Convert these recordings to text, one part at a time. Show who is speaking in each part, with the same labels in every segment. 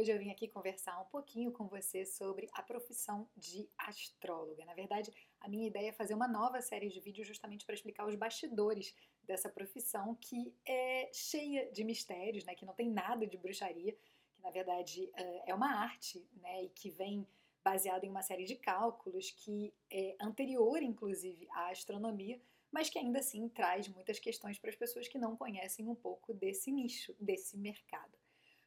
Speaker 1: Hoje eu vim aqui conversar um pouquinho com você sobre a profissão de astróloga. Na verdade, a minha ideia é fazer uma nova série de vídeos justamente para explicar os bastidores dessa profissão que é cheia de mistérios, né? Que não tem nada de bruxaria, que na verdade eh, é uma arte, né? E que vem baseada em uma série de cálculos que é anterior, inclusive, à astronomia, mas que ainda assim traz muitas questões para as pessoas que não conhecem um pouco desse nicho, desse mercado.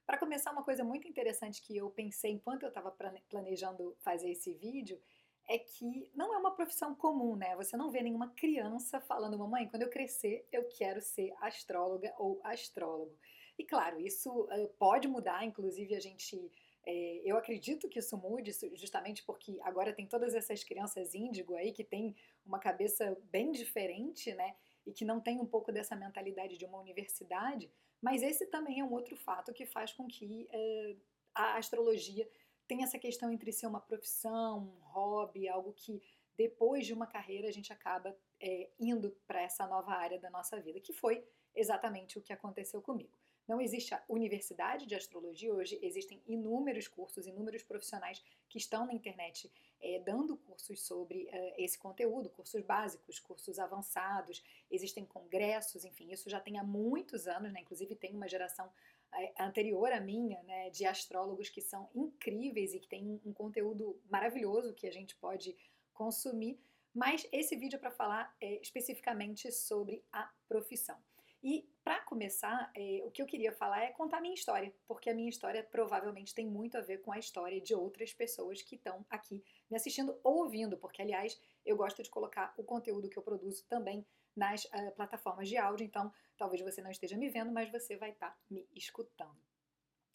Speaker 1: Para começar, uma coisa muito interessante que eu pensei enquanto eu estava planejando fazer esse vídeo é que não é uma profissão comum, né? Você não vê nenhuma criança falando, mamãe, quando eu crescer, eu quero ser astróloga ou astrólogo. E claro, isso pode mudar, inclusive a gente. É, eu acredito que isso mude, justamente porque agora tem todas essas crianças índigo aí que tem uma cabeça bem diferente, né? E que não tem um pouco dessa mentalidade de uma universidade. Mas esse também é um outro fato que faz com que é, a astrologia tenha essa questão entre ser uma profissão, um hobby, algo que depois de uma carreira a gente acaba é, indo para essa nova área da nossa vida, que foi exatamente o que aconteceu comigo. Não existe a universidade de astrologia hoje, existem inúmeros cursos, inúmeros profissionais que estão na internet é, dando cursos sobre uh, esse conteúdo, cursos básicos, cursos avançados, existem congressos, enfim, isso já tem há muitos anos, né? inclusive tem uma geração é, anterior à minha, né, de astrólogos que são incríveis e que tem um, um conteúdo maravilhoso que a gente pode consumir, mas esse vídeo é para falar é, especificamente sobre a profissão. E para começar, é, o que eu queria falar é contar a minha história, porque a minha história provavelmente tem muito a ver com a história de outras pessoas que estão aqui me assistindo ou ouvindo, porque aliás eu gosto de colocar o conteúdo que eu produzo também nas uh, plataformas de áudio, então talvez você não esteja me vendo, mas você vai estar tá me escutando.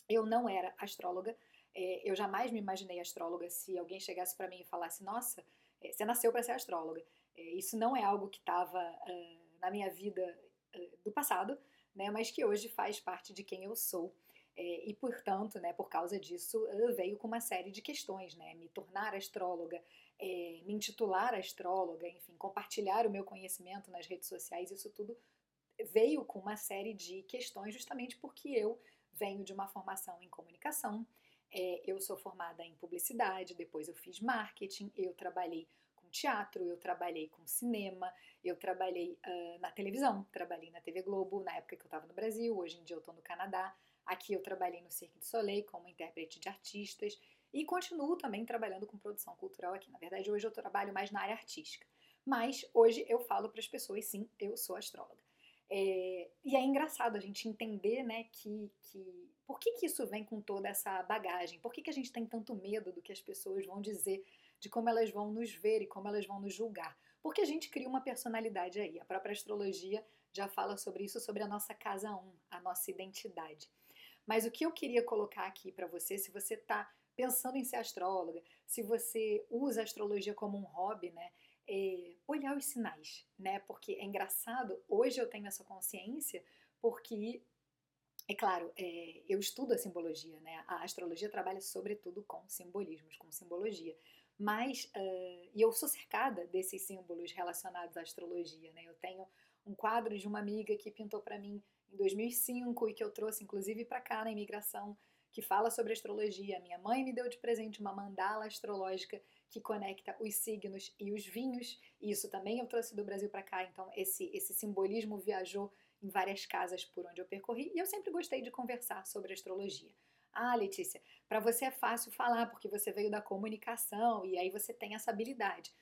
Speaker 1: Eu não era astróloga, é, eu jamais me imaginei astróloga se alguém chegasse para mim e falasse: Nossa, é, você nasceu para ser astróloga. É, isso não é algo que estava uh, na minha vida do passado, né, mas que hoje faz parte de quem eu sou. É, e, portanto, né, por causa disso, veio com uma série de questões, né, me tornar astróloga, é, me intitular astróloga, enfim, compartilhar o meu conhecimento nas redes sociais, isso tudo veio com uma série de questões, justamente porque eu venho de uma formação em comunicação, é, eu sou formada em publicidade, depois eu fiz marketing, eu trabalhei com teatro, eu trabalhei com cinema, eu trabalhei uh, na televisão, trabalhei na TV Globo na época que eu estava no Brasil, hoje em dia eu estou no Canadá. Aqui eu trabalhei no Cirque du Soleil como intérprete de artistas e continuo também trabalhando com produção cultural aqui. Na verdade, hoje eu trabalho mais na área artística. Mas hoje eu falo para as pessoas, sim, eu sou astróloga. É, e é engraçado a gente entender, né, que, que por que, que isso vem com toda essa bagagem? Por que, que a gente tem tanto medo do que as pessoas vão dizer de como elas vão nos ver e como elas vão nos julgar. Porque a gente cria uma personalidade aí. A própria astrologia já fala sobre isso, sobre a nossa casa 1, a nossa identidade. Mas o que eu queria colocar aqui para você, se você está pensando em ser astróloga, se você usa a astrologia como um hobby, né? É olhar os sinais, né? Porque é engraçado, hoje eu tenho essa consciência, porque, é claro, é, eu estudo a simbologia, né? A astrologia trabalha sobretudo com simbolismos, com simbologia. Mas, uh, e eu sou cercada desses símbolos relacionados à astrologia, né? Eu tenho um quadro de uma amiga que pintou para mim em 2005 e que eu trouxe inclusive para cá na imigração, que fala sobre astrologia. Minha mãe me deu de presente uma mandala astrológica que conecta os signos e os vinhos. E isso também eu trouxe do Brasil para cá, então esse esse simbolismo viajou em várias casas por onde eu percorri e eu sempre gostei de conversar sobre astrologia. Ah, Letícia, para você é fácil falar porque você veio da comunicação e aí você tem essa habilidade.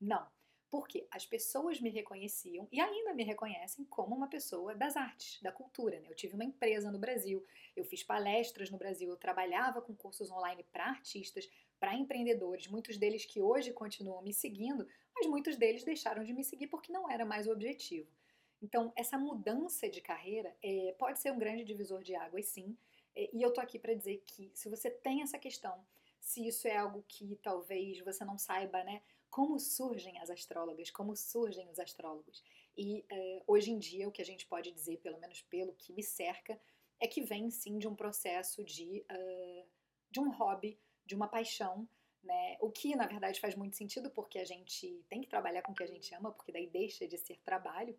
Speaker 1: Não, porque as pessoas me reconheciam e ainda me reconhecem como uma pessoa das artes, da cultura. Né? Eu tive uma empresa no Brasil, eu fiz palestras no Brasil, eu trabalhava com cursos online para artistas, para empreendedores, muitos deles que hoje continuam me seguindo, mas muitos deles deixaram de me seguir porque não era mais o objetivo. Então, essa mudança de carreira é, pode ser um grande divisor de águas, sim. E eu tô aqui para dizer que se você tem essa questão, se isso é algo que talvez você não saiba, né? Como surgem as astrólogas, como surgem os astrólogos. E uh, hoje em dia, o que a gente pode dizer, pelo menos pelo que me cerca, é que vem sim de um processo de, uh, de um hobby, de uma paixão, né? O que na verdade faz muito sentido porque a gente tem que trabalhar com o que a gente ama, porque daí deixa de ser trabalho.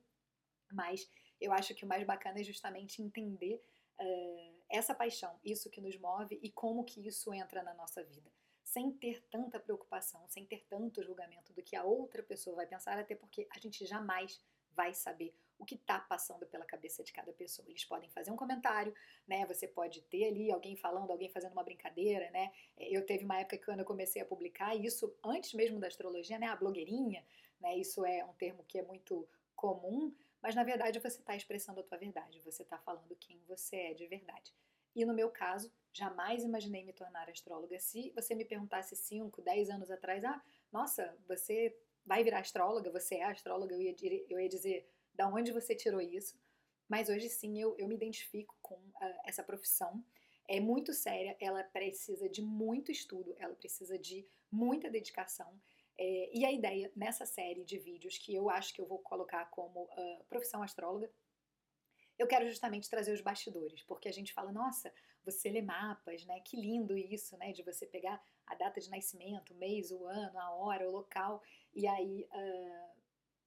Speaker 1: Mas eu acho que o mais bacana é justamente entender uh, essa paixão, isso que nos move e como que isso entra na nossa vida. Sem ter tanta preocupação, sem ter tanto julgamento do que a outra pessoa vai pensar, até porque a gente jamais vai saber o que está passando pela cabeça de cada pessoa. Eles podem fazer um comentário, né? Você pode ter ali alguém falando, alguém fazendo uma brincadeira, né? Eu teve uma época que quando eu comecei a publicar isso antes mesmo da astrologia, né? A blogueirinha, né? Isso é um termo que é muito comum, mas na verdade você está expressando a tua verdade, você está falando quem você é de verdade. E no meu caso, jamais imaginei me tornar astróloga. Se você me perguntasse 5, 10 anos atrás, ah, nossa, você vai virar astróloga, você é astróloga, eu ia, eu ia dizer, da onde você tirou isso? Mas hoje sim eu, eu me identifico com uh, essa profissão. É muito séria, ela precisa de muito estudo, ela precisa de muita dedicação. É, e a ideia nessa série de vídeos que eu acho que eu vou colocar como uh, profissão astróloga, eu quero justamente trazer os bastidores, porque a gente fala, nossa, você lê mapas, né? Que lindo isso, né? De você pegar a data de nascimento, o mês, o ano, a hora, o local, e aí uh,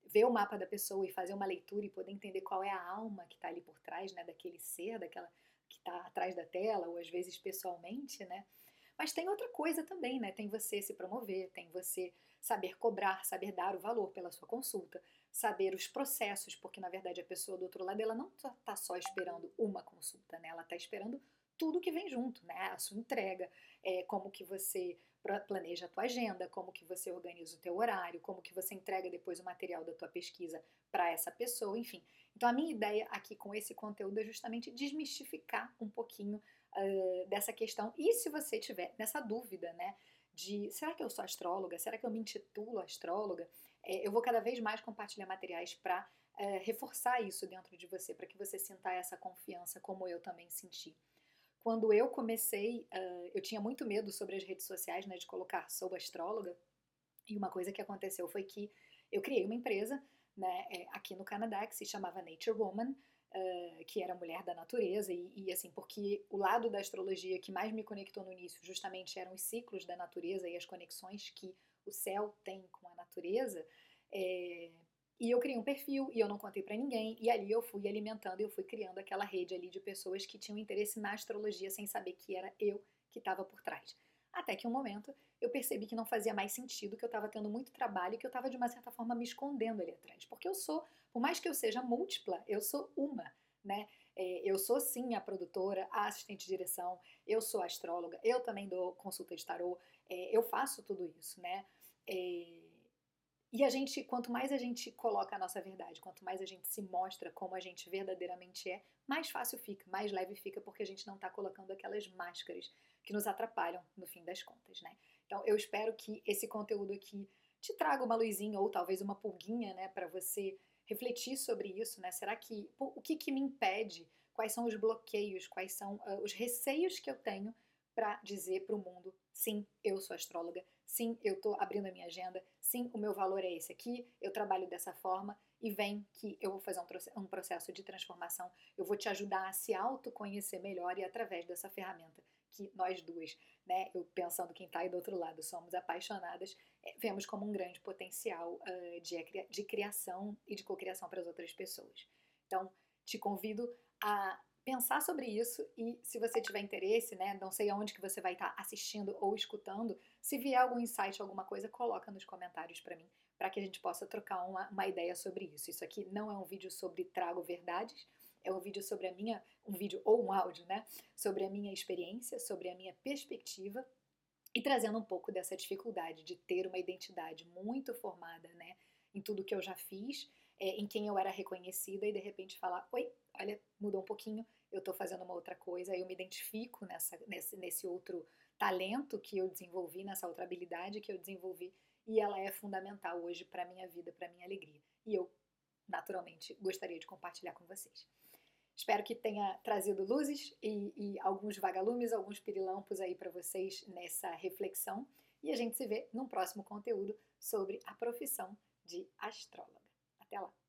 Speaker 1: ver o mapa da pessoa e fazer uma leitura e poder entender qual é a alma que está ali por trás, né? Daquele ser, daquela que está atrás da tela, ou às vezes pessoalmente, né? Mas tem outra coisa também, né? Tem você se promover, tem você saber cobrar, saber dar o valor pela sua consulta, saber os processos, porque na verdade a pessoa do outro lado ela não está só esperando uma consulta, né? Ela está esperando tudo que vem junto, né? A sua entrega, é, como que você planeja a tua agenda, como que você organiza o teu horário, como que você entrega depois o material da tua pesquisa para essa pessoa, enfim. Então a minha ideia aqui com esse conteúdo é justamente desmistificar um pouquinho uh, dessa questão. E se você tiver nessa dúvida, né? de será que eu sou astróloga? Será que eu me intitulo astróloga? É, eu vou cada vez mais compartilhar materiais para é, reforçar isso dentro de você, para que você sinta essa confiança, como eu também senti. Quando eu comecei, uh, eu tinha muito medo sobre as redes sociais, né, de colocar sou astróloga. E uma coisa que aconteceu foi que eu criei uma empresa, né, é, aqui no Canadá que se chamava Nature Woman, uh, que era mulher da natureza, e, e, assim, porque o lado da astrologia que mais me conectou no início justamente eram os ciclos da natureza e as conexões que o céu tem com a natureza. É, e eu criei um perfil e eu não contei para ninguém, e ali eu fui alimentando, eu fui criando aquela rede ali de pessoas que tinham interesse na astrologia sem saber que era eu que estava por trás. Até que um momento eu percebi que não fazia mais sentido, que eu estava tendo muito trabalho e que eu estava de uma certa forma me escondendo ali atrás. Porque eu sou, por mais que eu seja múltipla, eu sou uma, né? É, eu sou sim a produtora, a assistente de direção, eu sou astróloga, eu também dou consulta de tarô, é, eu faço tudo isso, né? É, e a gente, quanto mais a gente coloca a nossa verdade, quanto mais a gente se mostra como a gente verdadeiramente é, mais fácil fica, mais leve fica, porque a gente não está colocando aquelas máscaras que nos atrapalham no fim das contas, né? Então eu espero que esse conteúdo aqui te traga uma luzinha ou talvez uma pulguinha, né, para você refletir sobre isso, né? Será que o que, que me impede? Quais são os bloqueios? Quais são uh, os receios que eu tenho para dizer para o mundo, sim, eu sou astróloga, sim, eu estou abrindo a minha agenda, sim, o meu valor é esse aqui, eu trabalho dessa forma e vem que eu vou fazer um, um processo de transformação, eu vou te ajudar a se autoconhecer melhor e através dessa ferramenta que nós duas, né, eu pensando quem está aí do outro lado, somos apaixonadas, é, vemos como um grande potencial uh, de, de criação e de cocriação para as outras pessoas. Então, te convido a pensar sobre isso e se você tiver interesse, né, não sei aonde que você vai estar tá assistindo ou escutando, se vier algum insight, alguma coisa, coloca nos comentários para mim, para que a gente possa trocar uma, uma ideia sobre isso. Isso aqui não é um vídeo sobre trago verdades, é um vídeo sobre a minha, um vídeo ou um áudio, né? Sobre a minha experiência, sobre a minha perspectiva e trazendo um pouco dessa dificuldade de ter uma identidade muito formada, né? Em tudo que eu já fiz, é, em quem eu era reconhecida e de repente falar, oi, olha, mudou um pouquinho, eu estou fazendo uma outra coisa, eu me identifico nessa, nesse, nesse outro talento que eu desenvolvi, nessa outra habilidade que eu desenvolvi e ela é fundamental hoje para minha vida, para minha alegria. E eu, naturalmente, gostaria de compartilhar com vocês. Espero que tenha trazido luzes e, e alguns vagalumes, alguns pirilampos aí para vocês nessa reflexão. E a gente se vê num próximo conteúdo sobre a profissão de astróloga. Até lá!